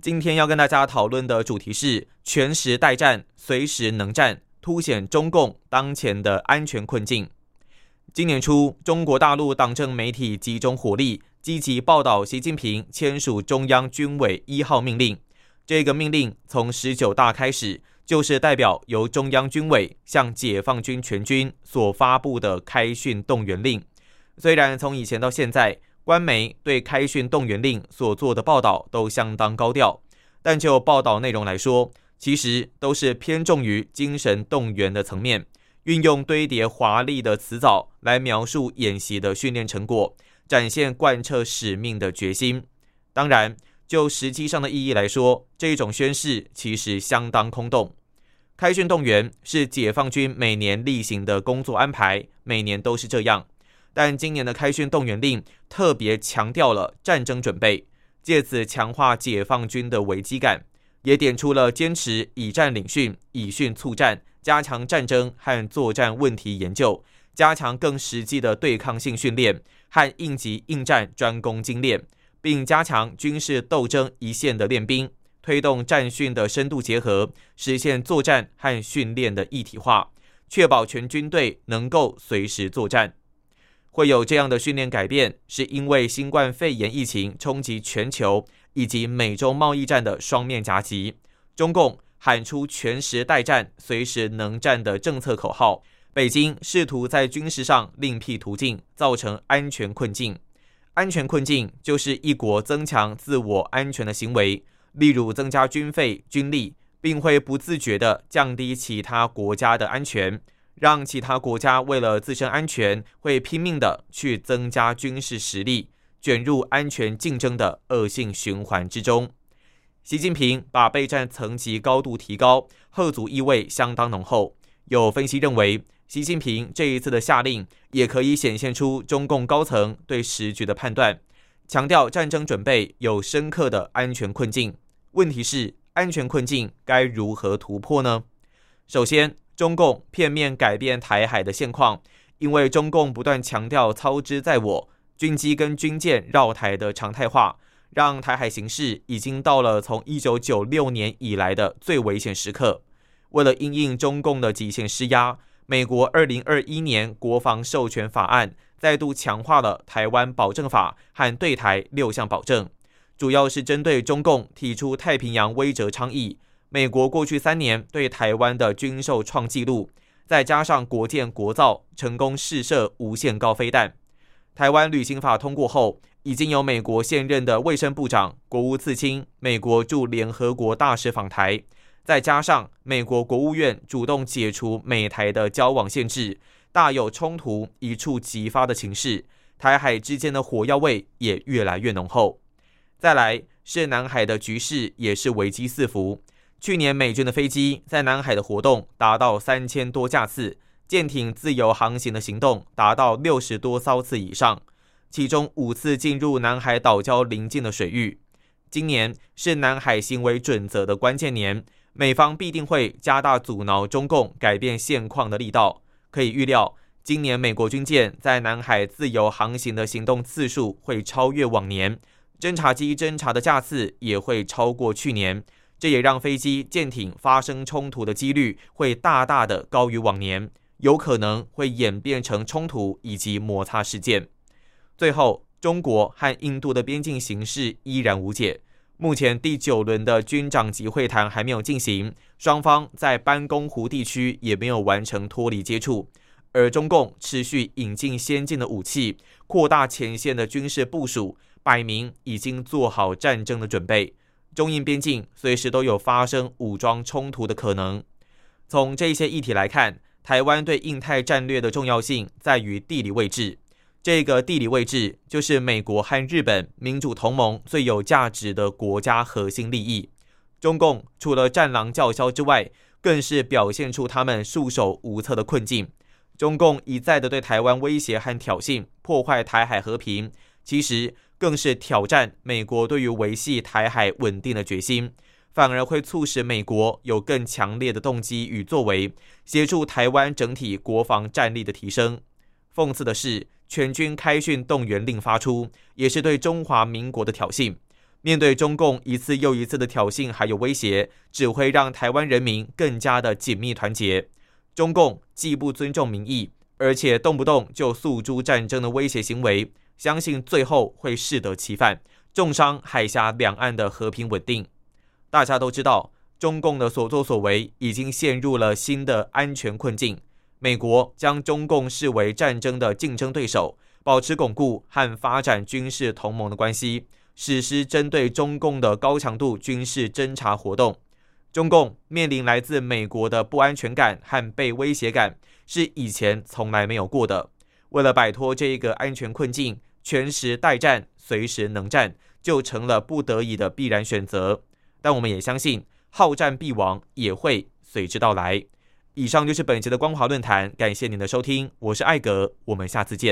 今天要跟大家讨论的主题是全时待战，随时能战，凸显中共当前的安全困境。今年初，中国大陆党政媒体集中火力，积极报道习近平签署中央军委一号命令。这个命令从十九大开始，就是代表由中央军委向解放军全军所发布的开训动员令。虽然从以前到现在，官媒对开训动员令所做的报道都相当高调，但就报道内容来说，其实都是偏重于精神动员的层面，运用堆叠华丽的词藻来描述演习的训练成果，展现贯彻使命的决心。当然，就实际上的意义来说，这种宣誓其实相当空洞。开训动员是解放军每年例行的工作安排，每年都是这样。但今年的开训动员令特别强调了战争准备，借此强化解放军的危机感，也点出了坚持以战领训、以训促战，加强战争和作战问题研究，加强更实际的对抗性训练和应急应战专攻精练，并加强军事斗争一线的练兵，推动战训的深度结合，实现作战和训练的一体化，确保全军队能够随时作战。会有这样的训练改变，是因为新冠肺炎疫情冲击全球，以及美洲贸易战的双面夹击。中共喊出全时待战、随时能战的政策口号，北京试图在军事上另辟途径，造成安全困境。安全困境就是一国增强自我安全的行为，例如增加军费、军力，并会不自觉地降低其他国家的安全。让其他国家为了自身安全，会拼命的去增加军事实力，卷入安全竞争的恶性循环之中。习近平把备战层级高度提高，贺族意味相当浓厚。有分析认为，习近平这一次的下令，也可以显现出中共高层对时局的判断，强调战争准备有深刻的安全困境。问题是，安全困境该如何突破呢？首先。中共片面改变台海的现况，因为中共不断强调操之在我，军机跟军舰绕台的常态化，让台海形势已经到了从一九九六年以来的最危险时刻。为了应应中共的极限施压，美国二零二一年国防授权法案再度强化了台湾保证法和对台六项保证，主要是针对中共提出太平洋威慑倡议。美国过去三年对台湾的军售创纪录，再加上国建国造，成功试射无限高飞弹。台湾旅行法通过后，已经有美国现任的卫生部长、国务次卿、美国驻联合国大使访台，再加上美国国务院主动解除美台的交往限制，大有冲突一触即发的情势。台海之间的火药味也越来越浓厚。再来是南海的局势也是危机四伏。去年美军的飞机在南海的活动达到三千多架次，舰艇自由航行的行动达到六十多艘次以上，其中五次进入南海岛礁邻近的水域。今年是南海行为准则的关键年，美方必定会加大阻挠中共改变现况的力道。可以预料，今年美国军舰在南海自由航行的行动次数会超越往年，侦察机侦察的架次也会超过去年。这也让飞机、舰艇发生冲突的几率会大大的高于往年，有可能会演变成冲突以及摩擦事件。最后，中国和印度的边境形势依然无解。目前第九轮的军长级会谈还没有进行，双方在班公湖地区也没有完成脱离接触，而中共持续引进先进的武器，扩大前线的军事部署，摆明已经做好战争的准备。中印边境随时都有发生武装冲突的可能。从这些议题来看，台湾对印太战略的重要性在于地理位置。这个地理位置就是美国和日本民主同盟最有价值的国家核心利益。中共除了战狼叫嚣之外，更是表现出他们束手无策的困境。中共一再的对台湾威胁和挑衅，破坏台海和平，其实更是挑战美国对于维系台海稳定的决心，反而会促使美国有更强烈的动机与作为，协助台湾整体国防战力的提升。讽刺的是，全军开训动员令发出，也是对中华民国的挑衅。面对中共一次又一次的挑衅还有威胁，只会让台湾人民更加的紧密团结。中共既不尊重民意，而且动不动就诉诸战争的威胁行为，相信最后会适得其反，重伤海峡两岸的和平稳定。大家都知道，中共的所作所为已经陷入了新的安全困境。美国将中共视为战争的竞争对手，保持巩固和发展军事同盟的关系。实施针对中共的高强度军事侦察活动，中共面临来自美国的不安全感和被威胁感，是以前从来没有过的。为了摆脱这一个安全困境，全时待战、随时能战，就成了不得已的必然选择。但我们也相信，好战必亡也会随之到来。以上就是本节的光华论坛，感谢您的收听，我是艾格，我们下次见。